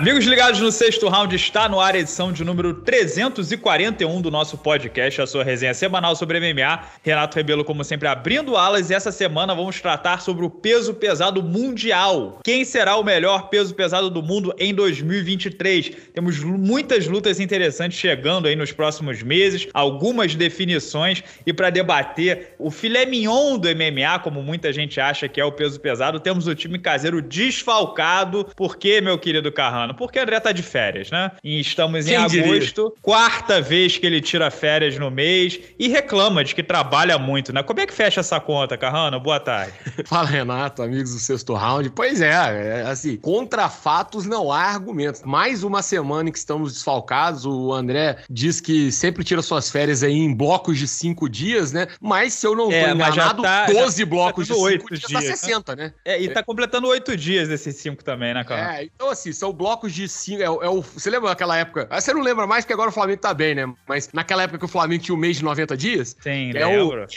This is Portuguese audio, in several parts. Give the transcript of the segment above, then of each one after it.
Amigos ligados no sexto round, está no ar a edição de número 341 do nosso podcast, a sua resenha semanal sobre MMA. Renato Rebelo, como sempre, abrindo alas e essa semana vamos tratar sobre o peso pesado mundial. Quem será o melhor peso pesado do mundo em 2023? Temos muitas lutas interessantes chegando aí nos próximos meses, algumas definições e para debater o filé mignon do MMA, como muita gente acha que é o peso pesado, temos o time caseiro desfalcado. Por quê, meu querido Carrão? Porque o André tá de férias, né? E estamos em Quem agosto, diria? quarta vez que ele tira férias no mês e reclama de que trabalha muito, né? Como é que fecha essa conta, Carrano? Boa tarde. Fala, Renato, amigos do sexto round. Pois é, é, assim, contra fatos não há argumentos. Mais uma semana em que estamos desfalcados. O André diz que sempre tira suas férias aí em blocos de cinco dias, né? Mas se eu não é, tô enganado, tá, 12 tá blocos tá de cinco dias, dias, tá 60, né? É, e tá completando oito dias desses cinco também, né, cara? É, então assim, são blocos blocos de cinco. É, é, o, você lembra daquela época? Ah, você não lembra mais, porque agora o Flamengo tá bem, né? Mas naquela época que o Flamengo tinha um mês de 90 dias. Sim, é lembro. o,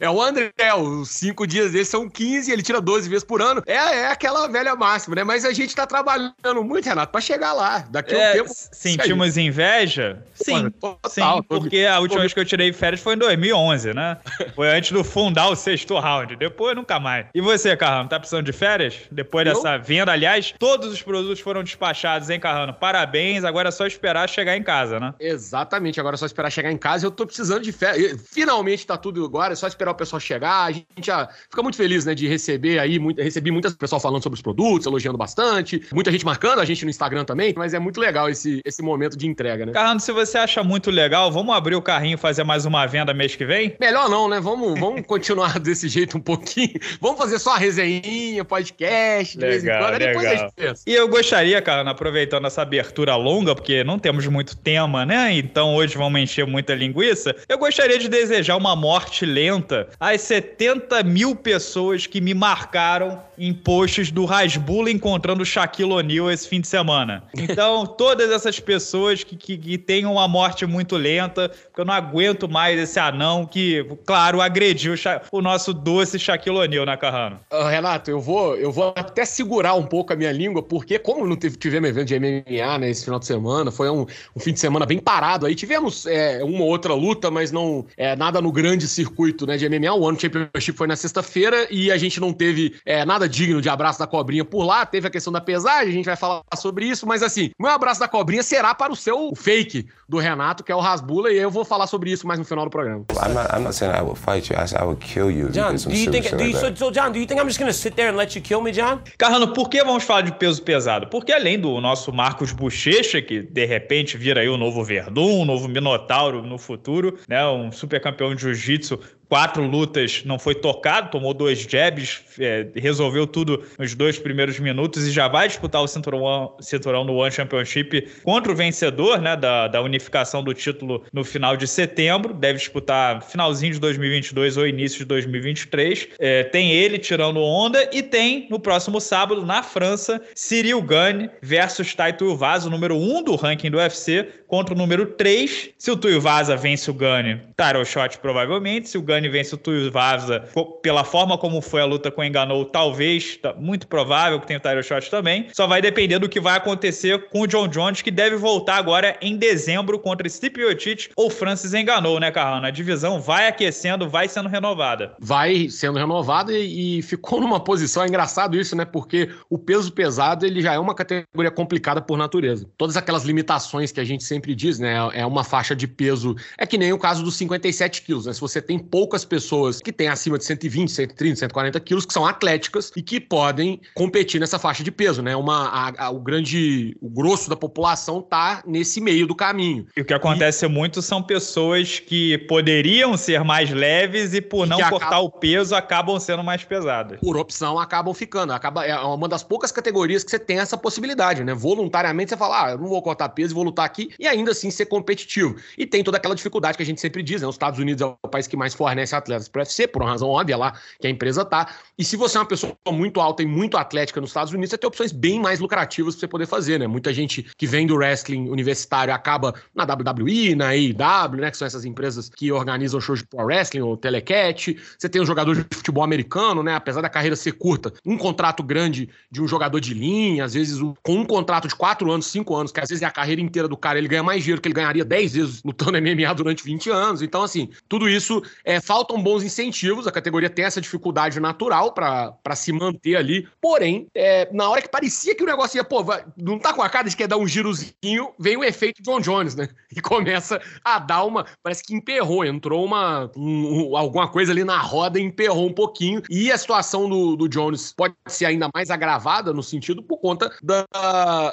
é, o André, os cinco dias dele são 15, ele tira 12 vezes por ano. É, é aquela velha máxima, né? Mas a gente tá trabalhando muito, Renato, pra chegar lá. Daqui a é, um tempo. Sentimos inveja? Sim. Total, sim, porque a última vez que eu tirei férias foi em 2011, né? Foi antes do fundar o sexto round. Depois, nunca mais. E você, Carrão, tá precisando de férias? Depois eu? dessa venda, aliás, todos os produtos foram despachados, hein, Carrano? Parabéns, agora é só esperar chegar em casa, né? Exatamente, agora é só esperar chegar em casa. Eu tô precisando de férias. Finalmente tá tudo agora, é só esperar o pessoal chegar. A gente já fica muito feliz, né, de receber aí, muito, recebi muitas pessoas falando sobre os produtos, elogiando bastante, muita gente marcando a gente no Instagram também, mas é muito legal esse, esse momento de entrega, né? Carrano, se você acha muito legal, vamos abrir o carrinho e fazer mais uma venda mês que vem? Melhor não, né? Vamos, vamos continuar desse jeito um pouquinho. Vamos fazer só a resenha, podcast, de legal, vez em quando, legal. depois a gente pensa. E eu gostaria, Aproveitando essa abertura longa, porque não temos muito tema, né? Então hoje vamos encher muita linguiça. Eu gostaria de desejar uma morte lenta às 70 mil pessoas que me marcaram em posts do Rasbula encontrando o Shaquille O'Neal esse fim de semana. Então, todas essas pessoas que, que, que tenham uma morte muito lenta, porque eu não aguento mais esse anão que, claro, agrediu o, nosso doce Shaquille O'Neal, né, Carrano? Uh, Renato, eu vou, eu vou até segurar um pouco a minha língua, porque como não teve, tivemos evento de MMA né, esse final de semana, foi um, um fim de semana bem parado aí. Tivemos é, uma outra luta, mas não é, nada no grande circuito né, de MMA. O One Championship foi na sexta-feira e a gente não teve é, nada digno de abraço da cobrinha por lá. Teve a questão da pesagem, a gente vai falar sobre isso, mas assim, meu abraço da cobrinha será para o seu fake do Renato, que é o Rasbula, e eu vou falar sobre isso mais no final do programa. I'm not, I'm not saying I will fight you, I will kill you. John, do you think, do you, so, so John, do you think I'm just gonna sit there and let you kill me, John? Carrano, por que vamos falar de peso pesado? Porque além do nosso Marcos Bochecha, que de repente vira aí o novo Verdun, o novo Minotauro no futuro, né? Um super campeão de jiu-jitsu quatro lutas, não foi tocado, tomou dois jabs, é, resolveu tudo nos dois primeiros minutos e já vai disputar o cinturão, cinturão no One Championship contra o vencedor né, da, da unificação do título no final de setembro. Deve disputar finalzinho de 2022 ou início de 2023. É, tem ele tirando onda e tem no próximo sábado, na França, Cyril Gane versus Taito o número 1 um do ranking do UFC, contra o número 3. Se o Tuivasa vence o Gane, Tyrell Shot provavelmente. Se o Gane vence o Tuivasa, pela forma como foi a luta com o Enganou, talvez, tá muito provável que tenha o Tyrell Shot também. Só vai depender do que vai acontecer com o John Jones, que deve voltar agora em dezembro contra Stipe Miocic ou Francis Enganou, né, Carrano? A divisão vai aquecendo, vai sendo renovada. Vai sendo renovada e, e ficou numa posição, é engraçado isso, né? Porque o peso pesado, ele já é uma categoria complicada por natureza. Todas aquelas limitações que a gente sempre diz, né? É uma faixa de peso. É que nem o caso dos 57 quilos, né? Se você tem poucas pessoas que têm acima de 120, 130, 140 quilos, que são atléticas e que podem competir nessa faixa de peso, né? Uma, a, a, o grande, o grosso da população tá nesse meio do caminho. E o que acontece e... muito são pessoas que poderiam ser mais leves e por não cortar acabam... o peso acabam sendo mais pesadas. Por opção acabam ficando. Acaba, é uma das poucas categorias que você tem essa possibilidade, né? Voluntariamente você fala, ah, eu não vou cortar peso e vou lutar aqui. E ainda assim ser competitivo. E tem toda aquela dificuldade que a gente sempre diz, né? Os Estados Unidos é o país que mais fornece atletas para o UFC, por uma razão óbvia lá que a empresa tá. E se você é uma pessoa muito alta e muito atlética nos Estados Unidos, você tem opções bem mais lucrativas para você poder fazer, né? Muita gente que vem do wrestling universitário acaba na WWE, na AEW, né? Que são essas empresas que organizam shows de pro wrestling ou telecat. Você tem um jogador de futebol americano, né? Apesar da carreira ser curta, um contrato grande de um jogador de linha, às vezes com um contrato de quatro anos, cinco anos, que às vezes é a carreira inteira do cara, ele ganha mais dinheiro que ele ganharia dez vezes lutando MMA durante 20 anos. Então, assim, tudo isso é, faltam bons incentivos. A categoria tem essa dificuldade natural para se manter ali. Porém, é, na hora que parecia que o negócio ia, pô, vai, não tá com a cara de quer dar um girozinho, vem o efeito John Jones, né? E começa a dar uma. Parece que emperrou, entrou uma. Um, alguma coisa ali na roda e emperrou um pouquinho. E a situação do, do Jones pode ser ainda mais agravada no sentido por conta da,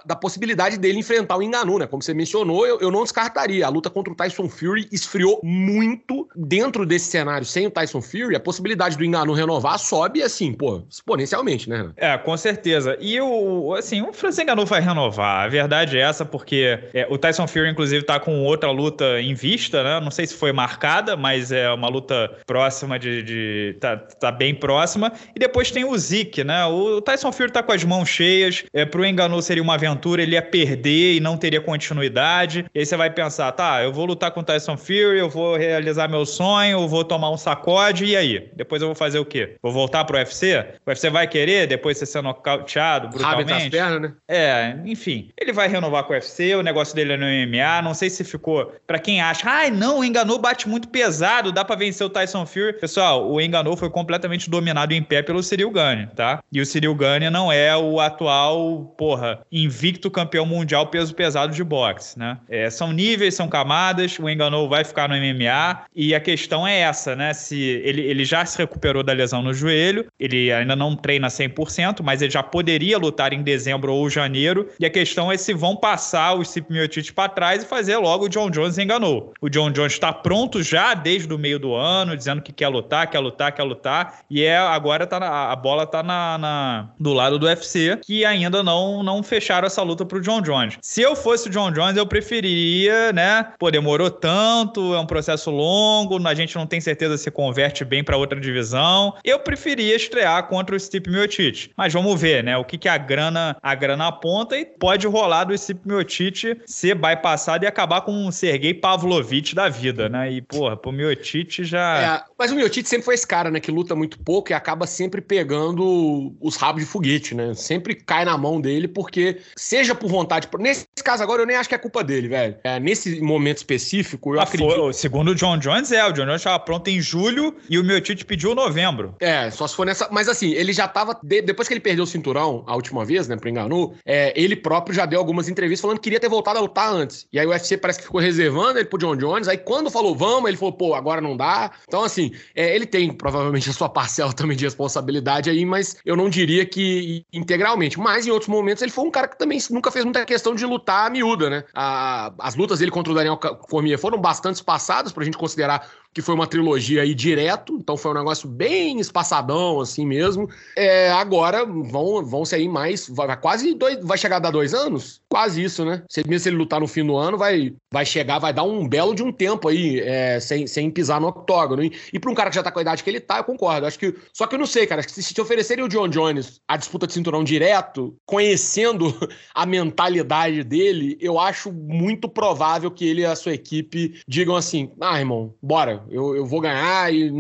da possibilidade dele enfrentar o Enganu, né? Como você mencionou, eu, eu não descartaria. A luta contra o Tyson Fury esfriou muito dentro desse cenário. Sem o Tyson Fury, a possibilidade do Enganu renovar sobe, assim, pô, exponencialmente, né? É, com certeza. E o, assim, o Francis Enganu vai renovar. A verdade é essa, porque é, o Tyson Fury, inclusive, tá com outra luta em vista, né? Não sei se foi marcada, mas é uma luta próxima de. de tá, tá bem próxima. E depois tem o Zeke, né? O Tyson Fury tá com as mãos cheias. É, pro Enganu seria uma aventura, ele ia perder e não teria continuidade. E aí você vai pensar, tá, eu vou lutar com o Tyson Fury, eu vou realizar meu sonho, eu vou tomar um sacode, e aí? Depois eu vou fazer o quê? Vou voltar pro UFC? O UFC vai querer, depois de ser nocauteado brutalmente? Pernas, né? É, enfim. Ele vai renovar com o UFC, o negócio dele é no MMA, não sei se ficou... Pra quem acha, ai, ah, não, o Enganou bate muito pesado, dá pra vencer o Tyson Fury. Pessoal, o Enganou foi completamente dominado em pé pelo Cyril Gane, tá? E o Cyril Gane não é o atual, porra, invicto campeão mundial peso pesado de boxe, né? É, são níveis, são camadas, o Enganou vai ficar no MMA e a questão é essa, né? Se ele, ele já se recuperou da lesão no joelho, ele ainda não treina 100%, mas ele já poderia lutar em dezembro ou janeiro e a questão é se vão passar o Stipe Miocic para trás e fazer logo o John Jones enganou. O John Jones está pronto já desde o meio do ano, dizendo que quer lutar, quer lutar, quer lutar e é agora tá na, a bola tá na, na, do lado do UFC que ainda não não fecharam essa luta pro John Jones. Se eu fosse o John Jones, eu preferiria, né? Pô, demorou tanto, é um processo longo, a gente não tem certeza se converte bem para outra divisão. Eu preferia estrear contra o Stipe Miocic. Mas vamos ver, né? O que, que a grana a grana aponta e pode rolar do Stipe Miocic ser bypassado e acabar com um Sergei Pavlovich da vida, né? E, porra, pro Miocic já... É, mas o Miocic sempre foi esse cara, né? Que luta muito pouco e acaba sempre pegando os rabos de foguete, né? Sempre cai na mão dele porque, seja por vontade... Nesse caso agora, eu nem acho que é culpa dele, velho. É, nesse momento específico, eu ah, acredito... Foi, segundo o John Jones, é. O John Jones estava pronto em julho e o Miocic pediu novembro. É, só se for nessa... Mas assim, ele já tava... De... Depois que ele perdeu o cinturão a última vez, né, pro Enganu, é, ele próprio já deu algumas entrevistas falando que queria ter voltado a lutar antes. E aí o UFC parece que ficou reservando ele pro John Jones. Aí quando falou vamos, ele falou, pô, agora não dá. Então, assim, é, ele tem provavelmente a sua parcela também de responsabilidade aí, mas eu não diria que integralmente. Mas em outros momentos ele foi um cara que também nunca fez muita questão de lutar a miúda, né? A, as lutas dele contra o Daniel Cormier foram bastante espaçadas pra gente considerar que foi uma trilogia aí direto, então foi um negócio bem espaçadão, assim mesmo. É, agora vão, vão sair mais, vai, quase dois, vai chegar a dar dois anos? Quase isso, né? Se, mesmo se ele lutar no fim do ano, vai, vai chegar, vai dar um belo de um tempo aí, é, sem, sem pisar no octógono. E, e pra um cara que já tá com a idade que ele tá, eu concordo. Acho que, só que eu não sei, cara, acho que se, se te oferecerem o John Jones a disputa de cinturão direto, conhecendo a mentalidade dele, eu acho muito provável que ele e a sua equipe digam assim, ah, irmão, bora, eu, eu vou ganhar e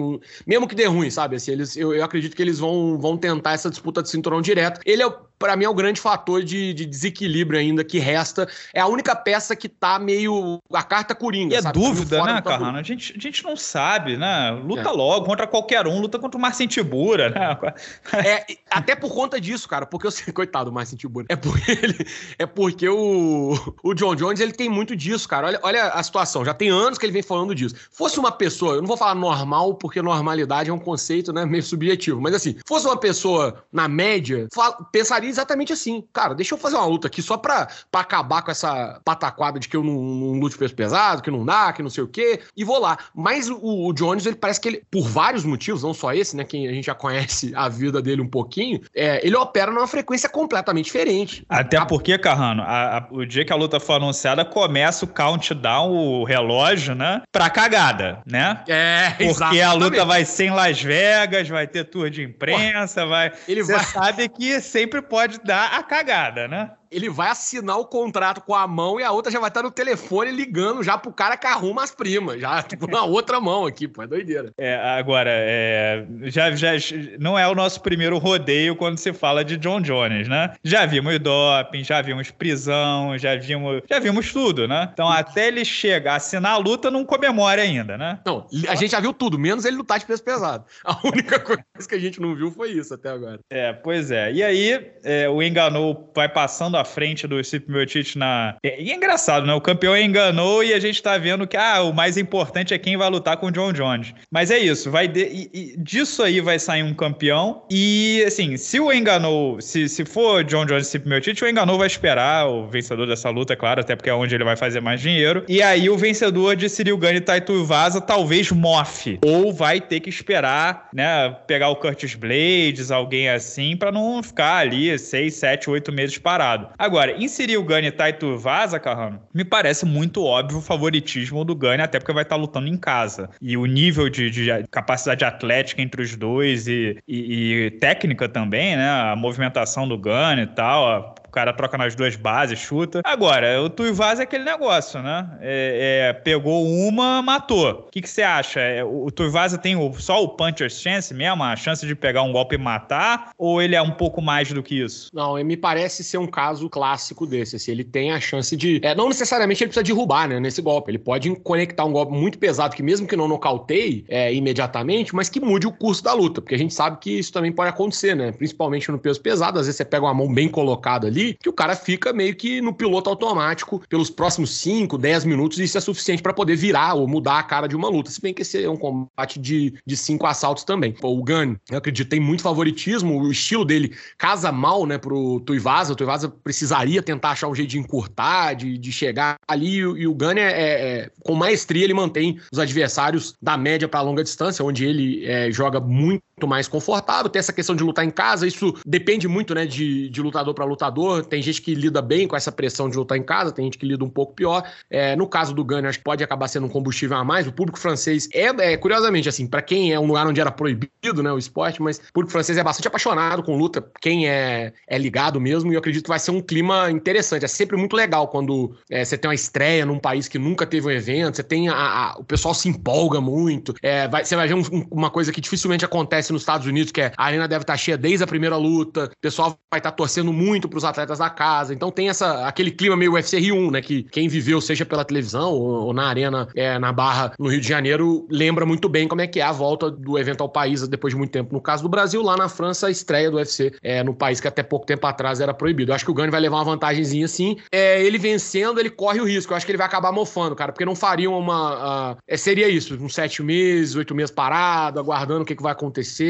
mesmo que dê ruim, sabe? Assim, eles, eu, eu acredito que eles vão, vão tentar essa disputa de cinturão direto. Ele é para mim é o grande fator de, de, desequilíbrio ainda que resta. É a única peça que tá meio a carta coringa. E é dúvida, né, Carrano? A gente, a gente não sabe, né? Luta é. logo contra qualquer um, luta contra o Marcin Tibura, né? É, até por conta disso, cara, porque eu sei, coitado do Marcin Tibura. É porque ele, é porque o, o John Jones ele tem muito disso, cara. Olha, olha a situação, já tem anos que ele vem falando disso. Fosse uma pessoa, eu não vou falar normal, porque normalidade é um conceito, né, meio subjetivo, mas assim, fosse uma pessoa na média, pensaria exatamente assim. Cara, deixa eu fazer uma luta aqui só pra pra acabar com essa pataquada de que eu não, não lute peso pesado, que não dá, que não sei o quê, e vou lá. Mas o, o Jones, ele parece que ele, por vários motivos, não só esse, né, que a gente já conhece a vida dele um pouquinho, é, ele opera numa frequência completamente diferente. Até a... porque, Carrano, a, a, o dia que a luta for anunciada, começa o countdown, o relógio, né, pra cagada, né? É, Porque exatamente. a luta vai ser em Las Vegas, vai ter tour de imprensa, vai... Ele Você vai... sabe que sempre pode dar a cagada, né? Ele vai assinar o contrato com a mão e a outra já vai estar no telefone ligando já pro cara que arruma as primas, já tipo, na outra mão aqui, pô, é doideira. É, agora, é, já, já não é o nosso primeiro rodeio quando se fala de John Jones, né? Já vimos doping, já vimos prisão, já vimos, já vimos tudo, né? Então, até ele chegar, assinar a luta, não comemora ainda, né? Não, a gente já viu tudo, menos ele lutar de peso pesado. A única coisa que a gente não viu foi isso até agora. É, pois é. E aí, é, o Enganou vai passando a à frente do Stipe Miocic na... E é engraçado, né? O campeão enganou e a gente tá vendo que ah, o mais importante é quem vai lutar com o John Jones. Mas é isso, vai de... e, e disso aí vai sair um campeão e, assim, se o enganou, se, se for John Jones e Stipe Miocic, o enganou vai esperar o vencedor dessa luta, é claro, até porque é onde ele vai fazer mais dinheiro. E aí o vencedor de Cyril Gane e Taito Vaza talvez mofe. Ou vai ter que esperar, né, pegar o Curtis Blades, alguém assim, para não ficar ali seis, sete, oito meses parado. Agora, inserir o Gunny Taito Vaza, Carrano, me parece muito óbvio o favoritismo do Gunny, até porque vai estar lutando em casa. E o nível de, de capacidade atlética entre os dois e, e, e, técnica também, né? A movimentação do Gunny e tal, o cara troca nas duas bases, chuta. Agora, o Tuivasa é aquele negócio, né? É, é, pegou uma, matou. O que, você acha? É, o, o Tuivasa tem o, só o puncher's chance mesmo, a chance de pegar um golpe e matar? Ou ele é um pouco mais do que isso? Não, me parece ser um caso clássico desse. Assim, ele tem a chance de. É, não necessariamente ele precisa derrubar, né? Nesse golpe. Ele pode conectar um golpe muito pesado, que mesmo que não nocauteie é, imediatamente, mas que mude o curso da luta. Porque a gente sabe que isso também pode acontecer, né? Principalmente no peso pesado. Às vezes você pega uma mão bem colocada ali ali, que o cara fica meio que no piloto automático pelos próximos 5, 10 minutos, e isso é suficiente para poder virar ou mudar a cara de uma luta. Se bem que esse é um combate de, de cinco assaltos também. O Gunn, eu acredito, tem muito favoritismo, o estilo dele casa mal, né, pro Tuivasa. O Tuivasa precisaria tentar achar um jeito de encurtar, de, de chegar ali, e, e o Gunn é, é, é, com maestria, ele mantém os adversários da média para longa distância, onde ele é, joga muito mais confortável. Tem essa questão de lutar em casa, isso depende muito, né, de, de lutador para lutador. Tem gente que lida bem com essa pressão de lutar em casa, tem gente que lida um pouco pior. É, no caso do Gunner, acho que pode acabar sendo um combustível a mais. O público francês é, é curiosamente, assim, para quem é um lugar onde era proibido, né, o esporte, mas o público francês é bastante apaixonado com luta. Quem é, é ligado mesmo, e eu acredito que vai ser um clima interessante. É sempre muito legal quando é, você tem uma estreia num país que nunca teve um evento, você tem a, a, o pessoal se empolga muito. É, vai, você vai ver um, uma coisa que dificilmente acontece nos Estados Unidos, que é a arena deve estar cheia desde a primeira luta, o pessoal vai estar torcendo muito para os atletas da casa. Então tem essa, aquele clima meio UFC R1, né? Que quem viveu, seja pela televisão ou, ou na arena, é, na Barra, no Rio de Janeiro, lembra muito bem como é que é a volta do evento ao país depois de muito tempo. No caso do Brasil, lá na França, a estreia do UFC é, no país que até pouco tempo atrás era proibido. Eu acho que o Gani vai levar uma vantagemzinha assim. É, ele vencendo, ele corre o risco. Eu acho que ele vai acabar mofando, cara, porque não fariam uma. Uh, seria isso, uns sete meses, oito meses parado, aguardando o que, que vai acontecer.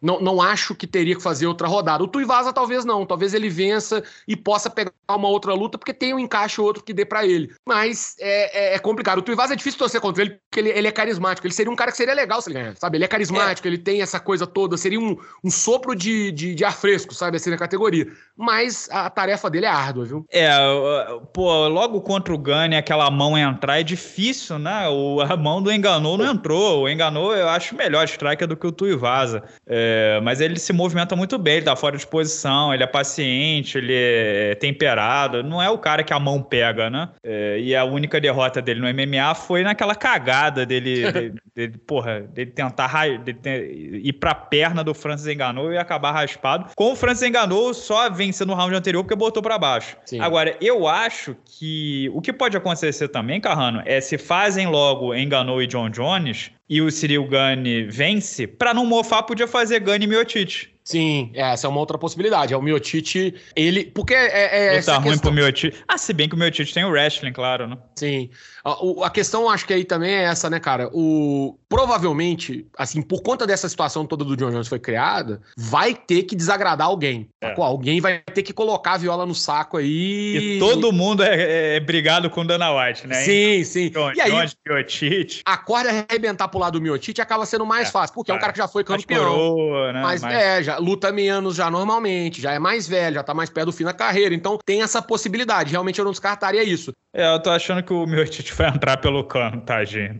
Não, não acho que teria que fazer outra rodada. O Tuivasa talvez não, talvez ele vença e possa pegar uma outra luta, porque tem um encaixe ou outro que dê para ele. Mas é, é, é, complicado. O Tuivasa é difícil torcer contra ele, porque ele, ele, é carismático. Ele seria um cara que seria legal se ele ganhar, sabe? Ele é carismático, é. ele tem essa coisa toda, seria um, um sopro de, de, de, ar fresco, sabe? Assim, na categoria. Mas a tarefa dele é árdua, viu? É, pô, logo contra o Gane, aquela mão entrar é difícil, né? O, a mão do Enganou não entrou. O Enganou eu acho melhor striker do que o Tuivasa. É, mas ele se movimenta muito bem, ele tá fora de posição, ele é paciente, ele é temperado. Não é o cara que a mão pega, né? É, e a única derrota dele no MMA foi naquela cagada dele, dele, dele porra, dele tentar dele ir pra perna do Francis Enganou e acabar raspado. Com o Francis Enganou só vencendo no round anterior porque botou para baixo. Sim. Agora, eu acho que o que pode acontecer também, Carrano, é se fazem logo Enganou e John Jones, e o Cyril Gane vence, para não mofar, podia fazer Gane e Miotite. Sim, essa é uma outra possibilidade. É o Miotite, ele. Porque é. é tá ruim questão. pro Miotite. Ah, se bem que o Miotite tem o wrestling, claro, né? Sim. A, a, questão, acho que aí também é essa, né, cara? O, provavelmente, assim, por conta dessa situação toda do John Jones foi criada, vai ter que desagradar alguém. É. Alguém vai ter que colocar a viola no saco aí. E todo mundo é, é, é brigado com Dana White, né? Sim, sim. John, e aí, Jones, Miotite. A corda arrebentar pro lado do Miotite acaba sendo mais é, fácil, porque é um cara que já foi campeão. Coroa, né? Mas, mas é, já luta menos já normalmente, já é mais velho, já tá mais perto do fim da carreira. Então tem essa possibilidade. Realmente eu não descartaria isso. É, eu tô achando que o Miotite vai entrar pelo cano, tá, gente?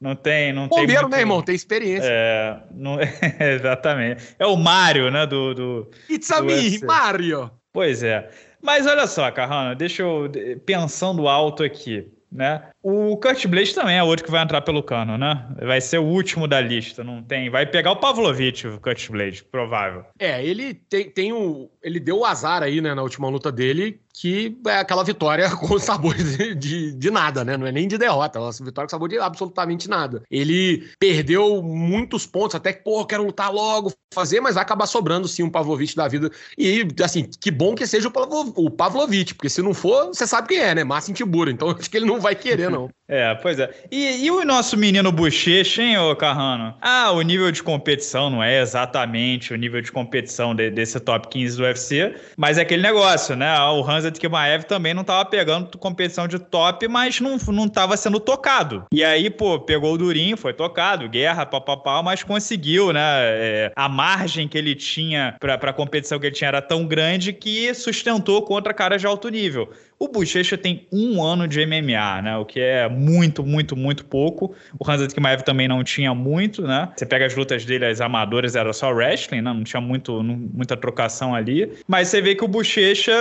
Não tem, não Bombeiro, tem. Bombeiro, né, irmão? Tem experiência. É, não... exatamente. É o Mario, né? Do. do It's a do me, Mario! Pois é. Mas olha só, Carrana, deixa eu. Pensando alto aqui, né? O Kurt Blade também é outro que vai entrar pelo cano, né? Vai ser o último da lista, não tem. Vai pegar o Pavlovich, o Kurt Blade, provável. É, ele tem, tem o. Ele deu o azar aí, né, na última luta dele, que é aquela vitória com sabor de, de, de, nada, né? Não é nem de derrota, é uma vitória com sabor de absolutamente nada. Ele perdeu muitos pontos, até que, pô, quero lutar logo, fazer, mas vai acabar sobrando sim um Pavlovich da vida. E, assim, que bom que seja o Pavlovich, porque se não for, você sabe quem é, né? Márcio Tibura. Então acho que ele não vai querer, não. É, pois é. E, e o nosso menino bochecha, hein, ô Carrano? Ah, o nível de competição não é exatamente o nível de competição de, desse top 15 do UFC, mas é aquele negócio, né? O Hansa Kimaev também não tava pegando competição de top, mas não, não tava sendo tocado. E aí, pô, pegou o Durinho, foi tocado, guerra, papapá, mas conseguiu, né? É, a margem que ele tinha pra, pra competição que ele tinha era tão grande que sustentou contra caras de alto nível. O Bochecha tem um ano de MMA, né? O que é muito, muito, muito pouco. O Hansa Kimaev também não tinha muito, né? Você pega as lutas dele, as amadoras, era só wrestling, né? Não tinha muito, não, muita trocação ali. Mas você vê que o Bochecha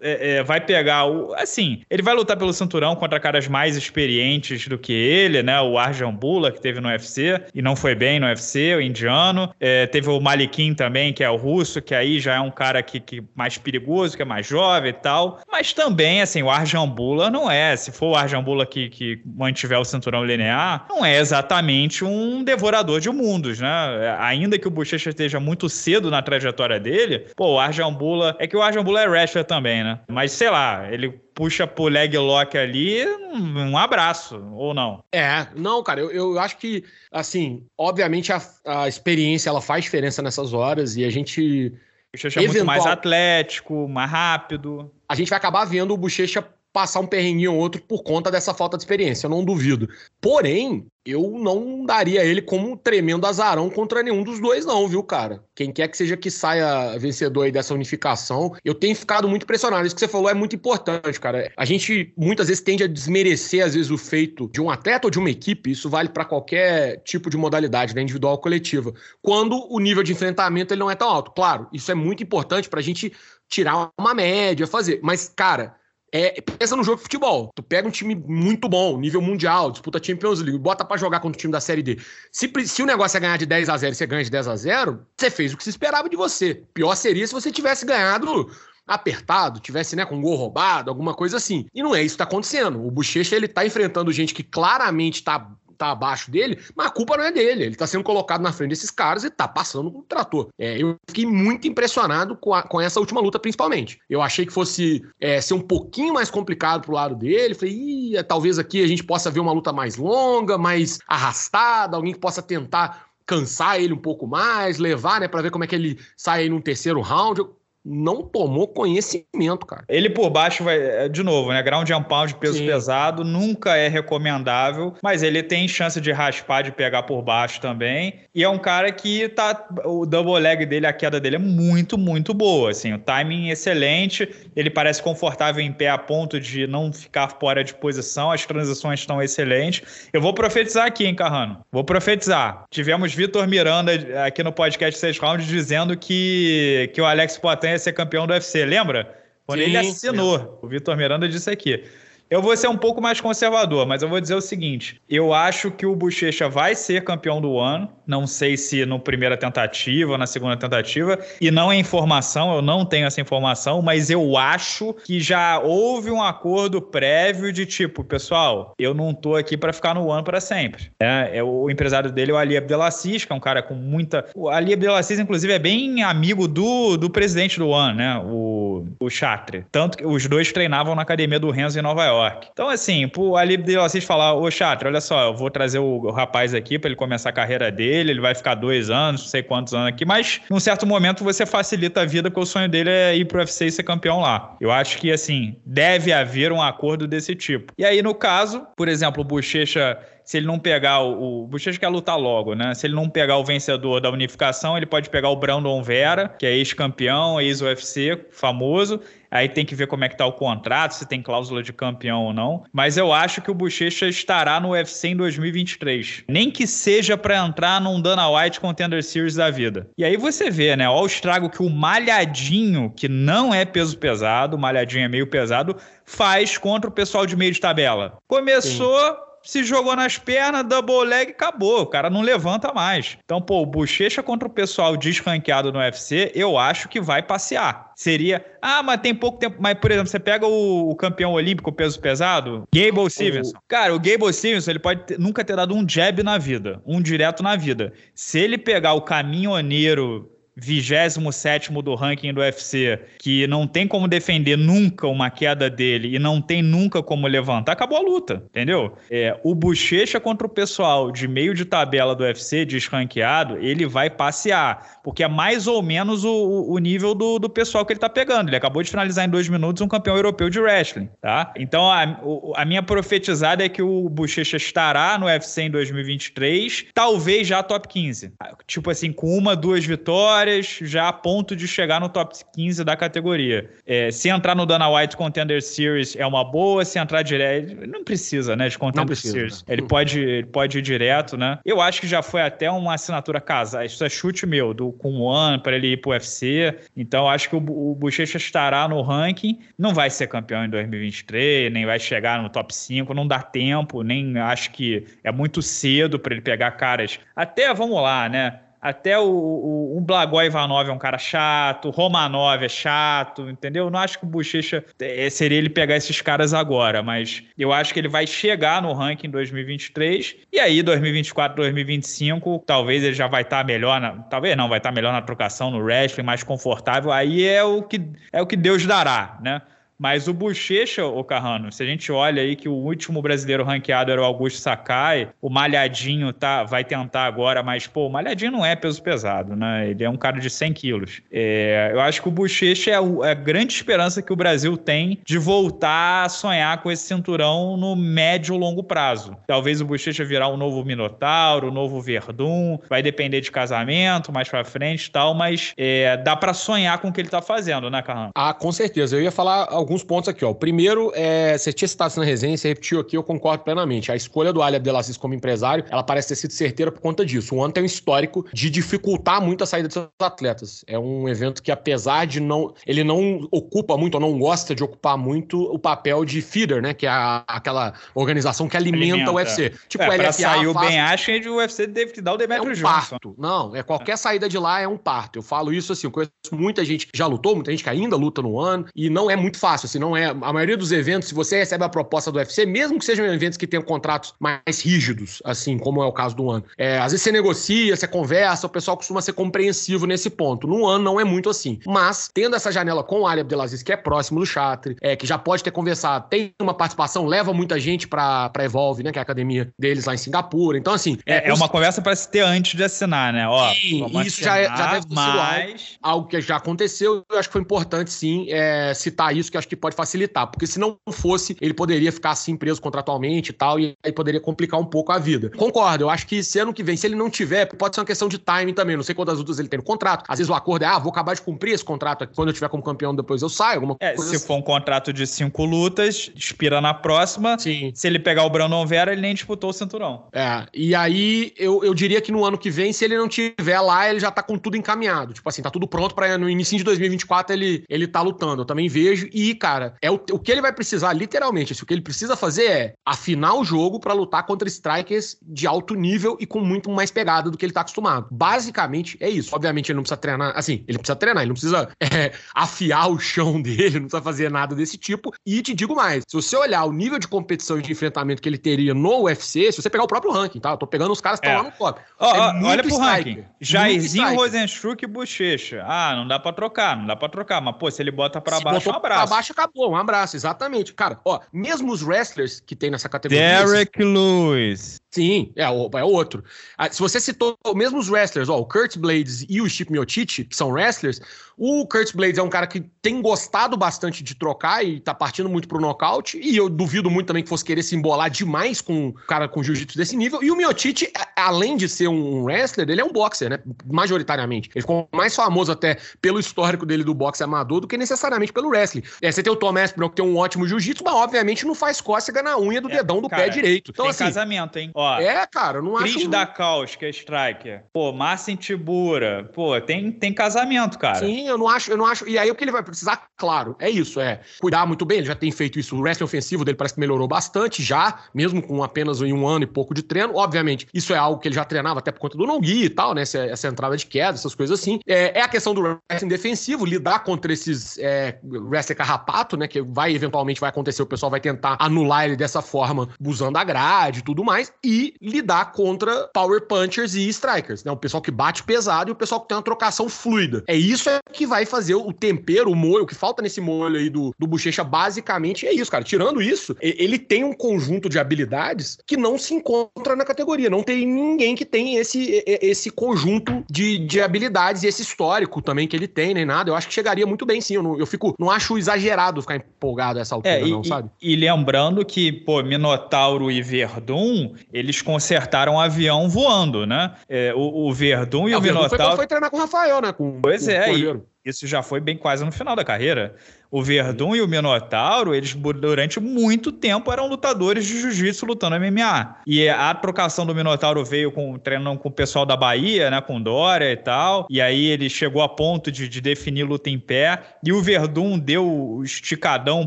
é, é, vai pegar o. Assim, ele vai lutar pelo cinturão contra caras mais experientes do que ele, né? O Arjan Bula, que teve no UFC e não foi bem no UFC, o indiano. É, teve o Malikin também, que é o russo, que aí já é um cara que, que mais perigoso, que é mais jovem e tal. Mas também assim, o Arjambula não é, se for o Arjambula que, que mantiver o cinturão linear, não é exatamente um devorador de mundos, né? Ainda que o Bochecha esteja muito cedo na trajetória dele, pô, o Arjambula, é que o Arjambula é wrestler também, né? Mas sei lá, ele puxa pro leg lock ali, um, abraço, ou não? É, não, cara, eu, eu acho que, assim, obviamente a, a experiência ela faz diferença nessas horas e a gente Bochecha é muito mais atlético, mais rápido. A gente vai acabar vendo o Bochecha passar um perrenguinho ou outro por conta dessa falta de experiência, eu não duvido. Porém, eu não daria ele como um tremendo azarão contra nenhum dos dois, não, viu, cara? Quem quer que seja que saia vencedor aí dessa unificação, eu tenho ficado muito impressionado. Isso que você falou é muito importante, cara. A gente muitas vezes tende a desmerecer, às vezes, o feito de um atleta ou de uma equipe, isso vale para qualquer tipo de modalidade, né, individual ou coletiva, quando o nível de enfrentamento ele não é tão alto. Claro, isso é muito importante pra gente tirar uma média, fazer. Mas, cara, é, pensa no jogo de futebol. Tu pega um time muito bom, nível mundial, disputa Champions League, bota para jogar contra o time da Série D. Se, se o negócio é ganhar de 10 a 0 e você ganha de 10 a 0 você fez o que se esperava de você. Pior seria se você tivesse ganhado apertado, tivesse, né, com gol roubado, alguma coisa assim. E não é isso que tá acontecendo. O Bochecha, ele tá enfrentando gente que claramente tá tá abaixo dele, mas a culpa não é dele. Ele tá sendo colocado na frente desses caras e tá passando com o trator. É, eu fiquei muito impressionado com, a, com essa última luta, principalmente. Eu achei que fosse é, ser um pouquinho mais complicado pro lado dele. Falei, Ih, é, talvez aqui a gente possa ver uma luta mais longa, mais arrastada, alguém que possa tentar cansar ele um pouco mais, levar, né, para ver como é que ele sai aí num terceiro round. Eu não tomou conhecimento, cara. Ele por baixo vai, é, de novo, né? Ground and pound, peso Sim. pesado, nunca é recomendável, mas ele tem chance de raspar, de pegar por baixo também. E é um cara que tá. O double leg dele, a queda dele é muito, muito boa. Assim, o timing excelente. Ele parece confortável em pé a ponto de não ficar fora de posição. As transições estão excelentes. Eu vou profetizar aqui, hein, Carrano? Vou profetizar. Tivemos Vitor Miranda aqui no podcast 6 Rounds dizendo que, que o Alex Poitin ia ser campeão do UFC, lembra? Quando Sim, ele assinou, é. o Vitor Miranda disse aqui. Eu vou ser um pouco mais conservador, mas eu vou dizer o seguinte: eu acho que o Bochecha vai ser campeão do ano. Não sei se no primeira tentativa ou na segunda tentativa. E não é informação, eu não tenho essa informação, mas eu acho que já houve um acordo prévio de tipo, pessoal, eu não tô aqui para ficar no ano para sempre. É, é, o empresário dele é o Ali Abdelaziz, que é um cara com muita. O Ali Abdelaziz, inclusive, é bem amigo do, do presidente do ano, né? O, o Chatre. Tanto que os dois treinavam na academia do Renzo em Nova York. Então, assim, pro Ali Abdelaziz falar, ô Chatre, olha só, eu vou trazer o, o rapaz aqui para ele começar a carreira dele, ele vai ficar dois anos, não sei quantos anos aqui, mas num certo momento você facilita a vida, porque o sonho dele é ir pro UFC e ser campeão lá. Eu acho que, assim, deve haver um acordo desse tipo. E aí, no caso, por exemplo, o Bochecha se ele não pegar o. O Bochecha quer lutar logo, né? Se ele não pegar o vencedor da unificação, ele pode pegar o Brandon Vera, que é ex-campeão, ex-UFC, famoso. Aí tem que ver como é que tá o contrato, se tem cláusula de campeão ou não. Mas eu acho que o Bochecha estará no UFC em 2023. Nem que seja para entrar num Dana White Contender Series da vida. E aí você vê, né? Olha o estrago que o Malhadinho, que não é peso pesado, o Malhadinho é meio pesado, faz contra o pessoal de meio de tabela. Começou. Sim se jogou nas pernas, double leg, acabou. O cara não levanta mais. Então, pô, o Bochecha contra o pessoal desranqueado no UFC, eu acho que vai passear. Seria, ah, mas tem pouco tempo. Mas, por exemplo, você pega o, o campeão olímpico peso pesado, Gable Stevenson. Cara, o Gable Stevenson, ele pode ter, nunca ter dado um jab na vida, um direto na vida. Se ele pegar o caminhoneiro 27 do ranking do UFC, que não tem como defender nunca uma queda dele e não tem nunca como levantar, acabou a luta, entendeu? É, o Bochecha contra o pessoal de meio de tabela do UFC, desranqueado, ele vai passear, porque é mais ou menos o, o nível do, do pessoal que ele tá pegando. Ele acabou de finalizar em dois minutos um campeão europeu de wrestling, tá? Então a, a minha profetizada é que o Bochecha estará no UFC em 2023, talvez já top 15. Tipo assim, com uma, duas vitórias vitórias já a ponto de chegar no top 15 da categoria. É, se entrar no Dana White Contender Series é uma boa, se entrar direto. Não precisa, né? De Contender precisa, Series. Né? Ele, pode, ele pode ir direto, né? Eu acho que já foi até uma assinatura casa. Isso é chute meu, do com o One para ele ir pro UFC. Então acho que o, o Bochecha estará no ranking. Não vai ser campeão em 2023, nem vai chegar no top 5, não dá tempo, nem acho que é muito cedo para ele pegar caras. Até vamos lá, né? Até o, o, o Blagoj Ivanov é um cara chato, Romanov é chato, entendeu? Eu não acho que o Bochecha é, seria ele pegar esses caras agora, mas eu acho que ele vai chegar no ranking em 2023 e aí 2024, 2025, talvez ele já vai estar tá melhor, na, talvez não, vai estar tá melhor na trocação, no wrestling, mais confortável. Aí é o que é o que Deus dará, né? Mas o Bochecha, o Carrano, se a gente olha aí que o último brasileiro ranqueado era o Augusto Sakai, o Malhadinho tá, vai tentar agora, mas, pô, o Malhadinho não é peso pesado, né? Ele é um cara de 100 quilos. É, eu acho que o Bochecha é, é a grande esperança que o Brasil tem de voltar a sonhar com esse cinturão no médio longo prazo. Talvez o Bochecha virar um novo Minotauro, um novo Verdun, vai depender de casamento mais pra frente e tal, mas é, dá para sonhar com o que ele tá fazendo, né, Carrano? Ah, com certeza. Eu ia falar alguns alguns pontos aqui. Ó. O primeiro, é, você tinha citado na resenha, você repetiu aqui, eu concordo plenamente. A escolha do Ali Abdelaziz como empresário, ela parece ter sido certeira por conta disso. O ano tem um histórico de dificultar muito a saída dos seus atletas. É um evento que, apesar de não. Ele não ocupa muito, ou não gosta de ocupar muito o papel de feeder, né? Que é a, aquela organização que alimenta, alimenta. o UFC. Tipo, é, o LFA. Sair o Ben Askren, o UFC teve que dar o Demetrius é um parto. Não, é qualquer saída de lá é um parto. Eu falo isso assim, eu conheço muita gente que já lutou, muita gente que ainda luta no ano, e não é muito fácil fácil, assim, não é. A maioria dos eventos, se você recebe a proposta do UFC, mesmo que sejam eventos que tenham contratos mais rígidos, assim, como é o caso do ano, é, às vezes você negocia, você conversa, o pessoal costuma ser compreensivo nesse ponto. No ano não é muito assim. Mas, tendo essa janela com o Ali Abdelaziz, que é próximo do Chatre, é, que já pode ter conversado, tem uma participação, leva muita gente pra, pra Evolve, né, que é a academia deles lá em Singapura. Então, assim. É, é, uma conversa para se ter antes de assinar, né? Ó, sim, isso já, é, já deve ter sido algo, algo, que já aconteceu. Eu acho que foi importante, sim, é, citar isso, que acho que pode facilitar, porque se não fosse, ele poderia ficar assim preso contratualmente e tal, e aí poderia complicar um pouco a vida. Concordo, eu acho que se ano que vem, se ele não tiver, pode ser uma questão de timing também, não sei quantas lutas ele tem no contrato. Às vezes o acordo é, ah, vou acabar de cumprir esse contrato aqui, quando eu tiver como campeão, depois eu saio, alguma é, coisa. Se assim. for um contrato de cinco lutas, expira na próxima. Sim. Se ele pegar o Brandon Vera, ele nem disputou o cinturão. É, e aí eu, eu diria que no ano que vem, se ele não tiver lá, ele já tá com tudo encaminhado. Tipo assim, tá tudo pronto para no início de 2024 ele, ele tá lutando. Eu também vejo. E cara, é o, o que ele vai precisar, literalmente. o que ele precisa fazer é afinar o jogo para lutar contra strikers de alto nível e com muito mais pegada do que ele tá acostumado. Basicamente é isso. Obviamente ele não precisa treinar, assim, ele precisa treinar, ele não precisa é, afiar o chão dele, não precisa fazer nada desse tipo. E te digo mais, se você olhar o nível de competição e de enfrentamento que ele teria no UFC, se você pegar o próprio ranking, tá? Eu tô pegando os caras que estão é. lá no top. Oh, é olha pro striker, ranking. Jairzinho, Rosenstruck e Bochecha. Ah, não dá pra trocar, não dá pra trocar. Mas, pô, se ele bota pra se baixo, um abraço. Pra baixo acabou, um abraço, exatamente. Cara, ó, mesmo os wrestlers que tem nessa categoria. Derek Lewis. Sim, é, é outro. Ah, se você citou mesmo os wrestlers, ó, o Kurt Blades e o Chip Miotich, que são wrestlers, o Kurt Blades é um cara que tem gostado bastante de trocar e tá partindo muito pro nocaute, e eu duvido muito também que fosse querer se embolar demais com um cara com jiu-jitsu desse nível. E o Miotich, além de ser um wrestler, ele é um boxer, né? Majoritariamente. Ele ficou mais famoso até pelo histórico dele do boxe amador do que necessariamente pelo wrestling. É, você tem o Tom Aspinall, que tem um ótimo jiu-jitsu, mas obviamente não faz cócega na unha do é, dedão do cara, pé direito. Então, tem assim, casamento, hein? Ó, é, cara, não Chris acho... Cris da Caos, que é striker. Pô, Márcio Tibura. Pô, tem, tem casamento, cara. Sim, eu não acho, eu não acho. E aí o que ele vai precisar, claro, é isso, é cuidar muito bem. Ele já tem feito isso. O wrestling ofensivo dele parece que melhorou bastante já, mesmo com apenas um ano e pouco de treino. Obviamente, isso é algo que ele já treinava até por conta do Nongui e tal, né? Essa, essa, entrada de queda, essas coisas assim. É, é a questão do wrestling defensivo, lidar contra esses é, wrestling carrapato, né? Que vai eventualmente vai acontecer, o pessoal vai tentar anular ele dessa forma, usando a grade e tudo mais, e lidar contra power punchers e strikers, né? O pessoal que bate pesado e o pessoal que tem uma trocação fluida. É isso que vai fazer o tempero, o molho, o que falta nesse molho aí do, do Bochecha, basicamente é isso, cara. Tirando isso, ele tem um conjunto de habilidades que não se encontra na categoria. Não tem ninguém que tem esse, esse conjunto de, de habilidades e esse histórico também que ele tem, nem nada. Eu acho que chegaria muito bem, sim. Eu, não, eu fico, não acho exagerado ficar empolgado a essa altura, é, e, não, sabe? E, e lembrando que, pô, Minotauro e Verdun, eles consertaram o avião voando, né? É, o, o Verdun e ah, o, o Minotauro. Foi, foi treinar com o Rafael, né? Com, pois com é, isso já foi bem quase no final da carreira. O Verdun e o Minotauro, eles durante muito tempo eram lutadores de jiu-jitsu lutando MMA. E a trocação do Minotauro veio com treinando com o pessoal da Bahia, né, com Dória e tal. E aí ele chegou a ponto de, de definir luta em pé. E o Verdun deu o esticadão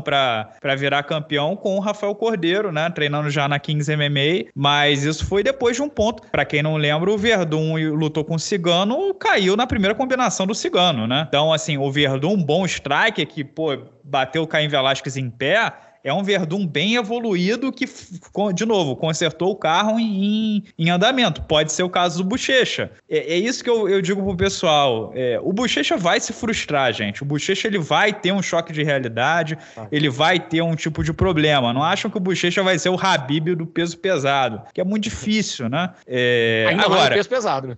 para virar campeão com o Rafael Cordeiro, né, treinando já na Kings MMA. Mas isso foi depois de um ponto. Para quem não lembra, o Verdun lutou com o Cigano, caiu na primeira combinação do Cigano, né? Então, assim, o Verdun, um bom striker que, pô, bateu o Caim Velasquez em pé, é um Verdun bem evoluído que, de novo, consertou o carro em, em andamento. Pode ser o caso do Bochecha. É, é isso que eu, eu digo pro pessoal. É, o Bochecha vai se frustrar, gente. O Bochecha ele vai ter um choque de realidade, ah. ele vai ter um tipo de problema. Não acham que o Bochecha vai ser o Habib do peso pesado, que é muito difícil, né? É, ainda agora, mais no peso pesado, né?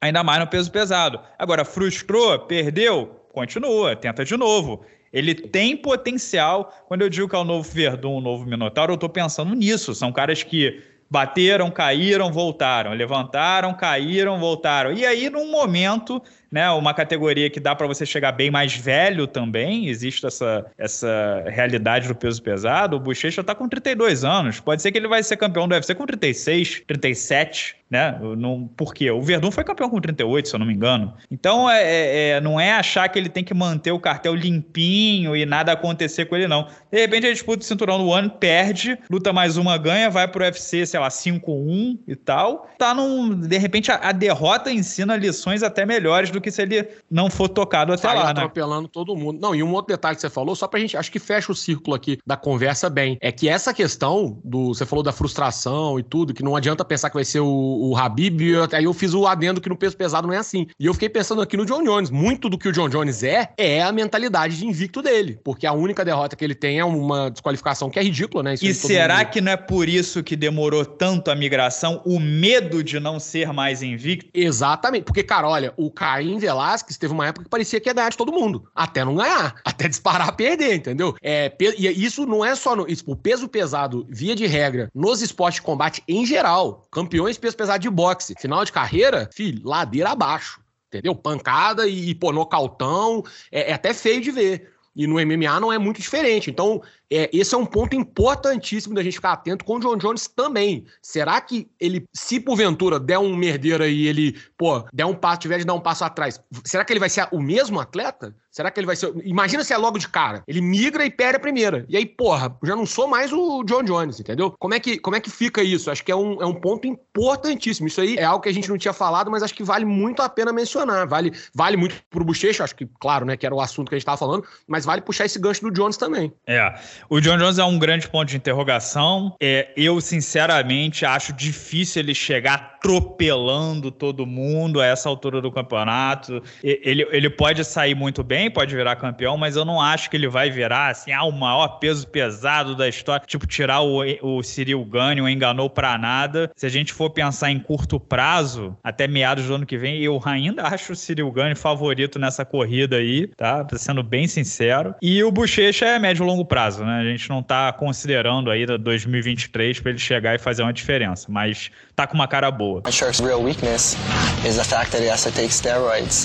ainda mais no peso pesado. Agora, frustrou, perdeu, continua, tenta de novo. Ele tem potencial. Quando eu digo que é o novo Verdun, o novo Minotauro, eu estou pensando nisso. São caras que bateram, caíram, voltaram, levantaram, caíram, voltaram. E aí, num momento, né, uma categoria que dá para você chegar bem mais velho também, existe essa, essa realidade do peso pesado. O Bochecha está com 32 anos. Pode ser que ele vai ser campeão do UFC com 36, 37 né? Não, por quê? O Verdun foi campeão com 38, se eu não me engano. Então, é, é, é, não é achar que ele tem que manter o cartel limpinho e nada acontecer com ele, não. De repente, ele disputa o cinturão no ano, perde, luta mais uma, ganha, vai pro UFC, sei lá, 5-1 e tal. Tá num. De repente, a, a, derrota ensina lições até melhores do que se ele não for tocado até Sai lá, né? atropelando todo mundo. Não, e um outro detalhe que você falou, só pra gente, acho que fecha o círculo aqui da conversa bem, é que essa questão do. Você falou da frustração e tudo, que não adianta pensar que vai ser o o Habib, aí eu fiz o adendo que no peso pesado não é assim. E eu fiquei pensando aqui no John Jones. Muito do que o John Jones é, é a mentalidade de invicto dele. Porque a única derrota que ele tem é uma desqualificação que é ridícula, né? Isso e será mundo... que não é por isso que demorou tanto a migração? O medo de não ser mais invicto? Exatamente. Porque, cara, olha, o Caim Velasquez teve uma época que parecia que ia ganhar de todo mundo. Até não ganhar. Até disparar a perder, entendeu? É, e isso não é só no. Isso, o peso pesado, via de regra, nos esportes de combate em geral, campeões peso pesado de boxe. Final de carreira, filho, ladeira abaixo. Entendeu? Pancada e, pô, nocautão. É, é até feio de ver. E no MMA não é muito diferente. Então, é, esse é um ponto importantíssimo da gente ficar atento com o John Jones também. Será que ele, se porventura der um merdeiro aí, ele, pô, der um passo, tiver de dar um passo atrás, será que ele vai ser o mesmo atleta? Será que ele vai ser. Imagina se é logo de cara. Ele migra e perde a primeira. E aí, porra, já não sou mais o John Jones, entendeu? Como é que, como é que fica isso? Acho que é um, é um ponto importantíssimo. Isso aí é algo que a gente não tinha falado, mas acho que vale muito a pena mencionar. Vale, vale muito pro Bochecha, acho que, claro, né, que era o assunto que a gente tava falando, mas vale puxar esse gancho do Jones também. É. O John Jones é um grande ponto de interrogação. É, eu, sinceramente, acho difícil ele chegar atropelando todo mundo a essa altura do campeonato. Ele, ele pode sair muito bem, pode virar campeão, mas eu não acho que ele vai virar assim, ah, o maior peso pesado da história. Tipo, tirar o, o Cyril Gane, o enganou pra nada. Se a gente for pensar em curto prazo, até meados do ano que vem, eu ainda acho o Cyril Gane favorito nessa corrida aí, tá? Sendo bem sincero. E o Bochecha é médio e longo prazo, né? A gente não tá considerando aí 2023 para ele chegar e fazer uma diferença, mas tá com uma cara boa.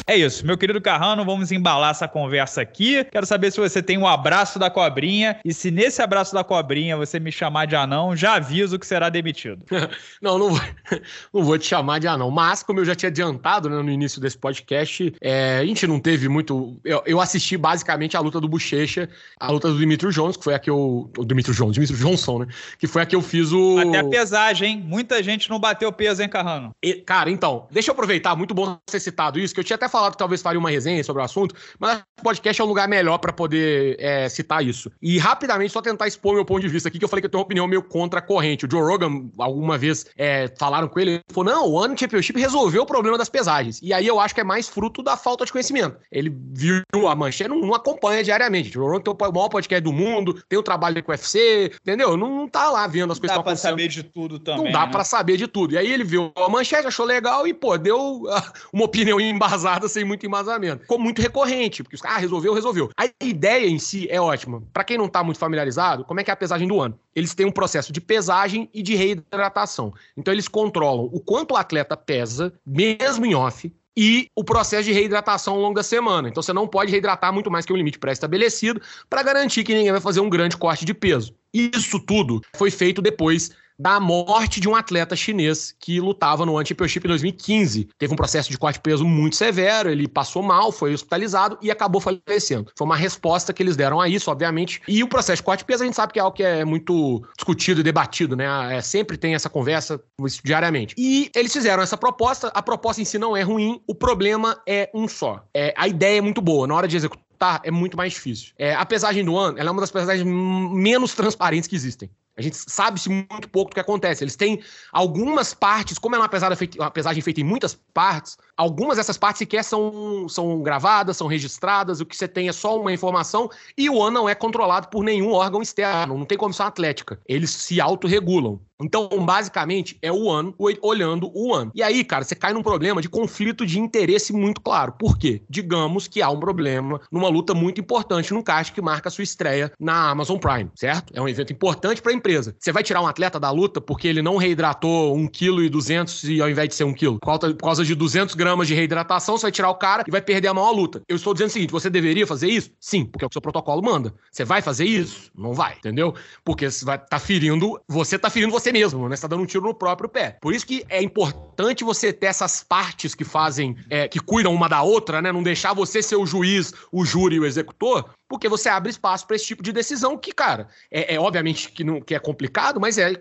É isso, meu querido Carrano, vamos embalar essa conversa aqui. Quero saber se você tem um abraço da cobrinha e se nesse abraço da cobrinha você me chamar de anão, já aviso que será demitido. não, não vou, não vou te chamar de anão, mas como eu já tinha adiantado né, no início desse podcast, é, a gente não teve muito. Eu, eu, assisti basicamente a luta do Bochecha, a luta do Dimitri Jones, que foi a que eu. O Dimitri Jones, Dimitri Johnson, né? Que foi a que eu fiz o. Até a pesagem, hein? Muita gente não bateu peso, hein, Carrano? E, cara, então, deixa eu aproveitar, muito bom ter citado isso, que eu tinha até falado que talvez faria uma resenha sobre o assunto, mas o podcast é um lugar melhor para poder é, citar isso. E rapidamente, só tentar expor meu ponto de vista aqui, que eu falei que eu tenho uma opinião meio contra a corrente. O Joe Rogan, alguma vez, é, falaram com ele, ele falou: não, o One Championship resolveu o problema das pesagens. E aí eu acho que é mais fruto da falta de conhecimento. Ele viu a manchete, não, não acompanha diariamente. O Joe Rogan tem o maior podcast do mundo, tem o trabalho com o UFC, entendeu? Não, não tá lá vendo as coisas. Não dá pra saber de tudo também. Não dá né? pra saber de tudo. E aí ele a manchete, achou legal e, pô, deu uh, uma opinião embasada sem muito embasamento. Ficou muito recorrente, porque os ah, resolveu, resolveu. A ideia em si é ótima. Para quem não tá muito familiarizado, como é que é a pesagem do ano? Eles têm um processo de pesagem e de reidratação. Então eles controlam o quanto o atleta pesa, mesmo em off, e o processo de reidratação ao longo da semana. Então você não pode reidratar muito mais que um limite pré-estabelecido para garantir que ninguém vai fazer um grande corte de peso. Isso tudo foi feito depois da morte de um atleta chinês que lutava no One Championship em 2015. Teve um processo de corte de peso muito severo, ele passou mal, foi hospitalizado e acabou falecendo. Foi uma resposta que eles deram a isso, obviamente. E o processo de corte de peso a gente sabe que é algo que é muito discutido e debatido, né? É, sempre tem essa conversa diariamente. E eles fizeram essa proposta, a proposta em si não é ruim, o problema é um só. É, a ideia é muito boa, na hora de executar é muito mais difícil. É, a pesagem do ano, ela é uma das pesagens menos transparentes que existem. A gente sabe-se muito pouco do que acontece. Eles têm algumas partes, como é uma, pesada feita, uma pesagem feita em muitas partes, algumas dessas partes sequer são, são gravadas, são registradas, o que você tem é só uma informação, e o ano não é controlado por nenhum órgão externo, não tem comissão atlética. Eles se autorregulam. Então, basicamente, é o ano olhando o ano. E aí, cara, você cai num problema de conflito de interesse muito claro. Por quê? Digamos que há um problema numa luta muito importante no caixa que marca sua estreia na Amazon Prime, certo? É um evento importante para a empresa. Você vai tirar um atleta da luta porque ele não reidratou 1,2 kg ao invés de ser 1 kg? Por causa de 200 gramas de reidratação, você vai tirar o cara e vai perder a maior luta. Eu estou dizendo o seguinte: você deveria fazer isso? Sim, porque é o que o seu protocolo manda. Você vai fazer isso? Não vai, entendeu? Porque você vai tá ferindo, você tá ferindo você você mesmo, né? Você tá dando um tiro no próprio pé. Por isso que é importante você ter essas partes que fazem, é, que cuidam uma da outra, né? Não deixar você ser o juiz, o júri e o executor, porque você abre espaço para esse tipo de decisão que, cara, é, é obviamente que, não, que é complicado, mas é,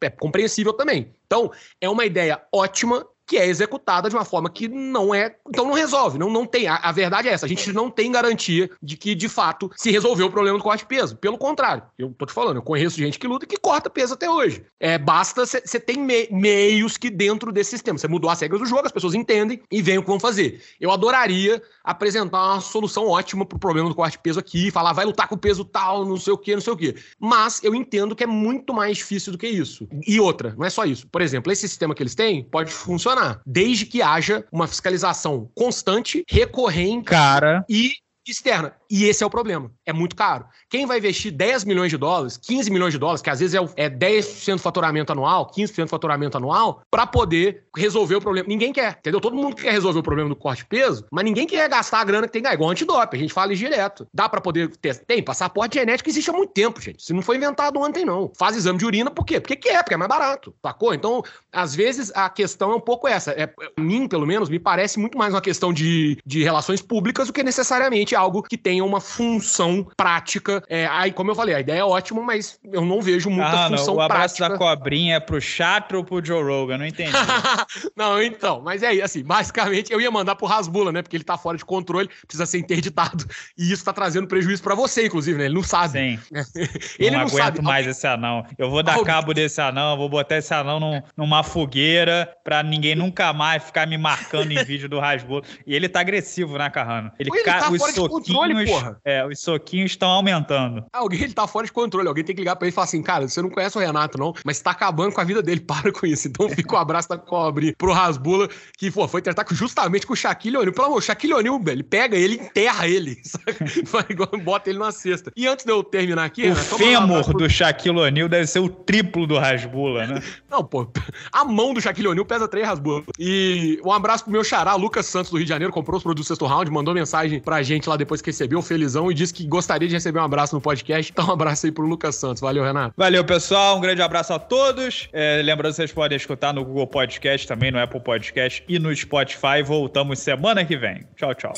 é compreensível também. Então, é uma ideia ótima que é executada de uma forma que não é. Então não resolve, não, não tem. A, a, verdade é essa: a gente não tem garantia de que, de fato, se resolveu o problema do corte de peso. Pelo contrário, eu tô te falando, eu conheço gente que luta e que corta peso até hoje. É, basta você tem me, meios que dentro desse sistema. Você mudou as regras do jogo, as pessoas entendem e veem o que vão fazer. Eu adoraria apresentar uma solução ótima pro problema do corte de peso aqui, falar vai lutar com peso tal, não sei o que, não sei o que. Mas eu entendo que é muito mais difícil do que isso. E outra, não é só isso. Por exemplo, esse sistema que eles têm pode funcionar funcionar, desde que haja uma fiscalização constante, recorrente Cara. e externa. E esse é o problema. É muito caro. Quem vai investir 10 milhões de dólares, 15 milhões de dólares, que às vezes é, é 10% do faturamento anual, 15% do faturamento anual, para poder resolver o problema. Ninguém quer, entendeu? Todo mundo quer resolver o problema do corte de peso, mas ninguém quer gastar a grana que tem que igual antidoping. A gente fala isso direto. Dá para poder ter. Tem, passaporte genético existe há muito tempo, gente. Se não foi inventado ontem, não. Faz exame de urina, por quê? Porque quer, porque é mais barato. Sacou? Então, às vezes, a questão é um pouco essa. É, mim, pelo menos, me parece muito mais uma questão de, de relações públicas do que necessariamente algo que tenha uma função prática. É, aí, como eu falei, a ideia é ótima, mas eu não vejo muita ah, função não. O abraço prática. da cobrinha é pro Chato ou pro Joe Rogan? Não entendi. não, então. Mas é assim, basicamente, eu ia mandar pro Rasbula, né? Porque ele tá fora de controle, precisa ser interditado. E isso tá trazendo prejuízo para você, inclusive, né? Ele não sabe. Sim. ele não, não aguento sabe. mais esse anão. Eu vou dar cabo desse anão, vou botar esse anão num, numa fogueira pra ninguém nunca mais ficar me marcando em vídeo do Rasbula. E ele tá agressivo, né, Carrano? Ele, ele tá os soquinhos, de controle, porra. É, os soquinhos estão aumentando. Alguém ele tá fora de controle. Alguém tem que ligar pra ele e falar assim, cara, você não conhece o Renato, não, mas tá acabando com a vida dele. Para com isso. Então fica o um abraço da cobre pro Rasbula, que, pô, foi tratar justamente com o Shaquille O'Neal. Pelo amor, o Shaquille O'Neal, ele pega ele, enterra ele, sabe? bota ele numa cesta. E antes de eu terminar aqui... O fêmur pro... do Shaquille O'Neal deve ser o triplo do Rasbula, né? Não, pô, a mão do Shaquille O'Neal pesa três Rasbula. E um abraço pro meu xará, Lucas Santos, do Rio de Janeiro, comprou os produtos do sexto round, mandou mensagem pra gente lá depois que recebeu, felizão, e disse que gostaria de receber um abraço no podcast. Então, um abraço aí pro Lucas Santos. Valeu, Renato. Valeu, pessoal. Um grande abraço a todos. É, lembrando vocês podem escutar no Google Podcast, também no Apple Podcast e no Spotify. Voltamos semana que vem. Tchau, tchau.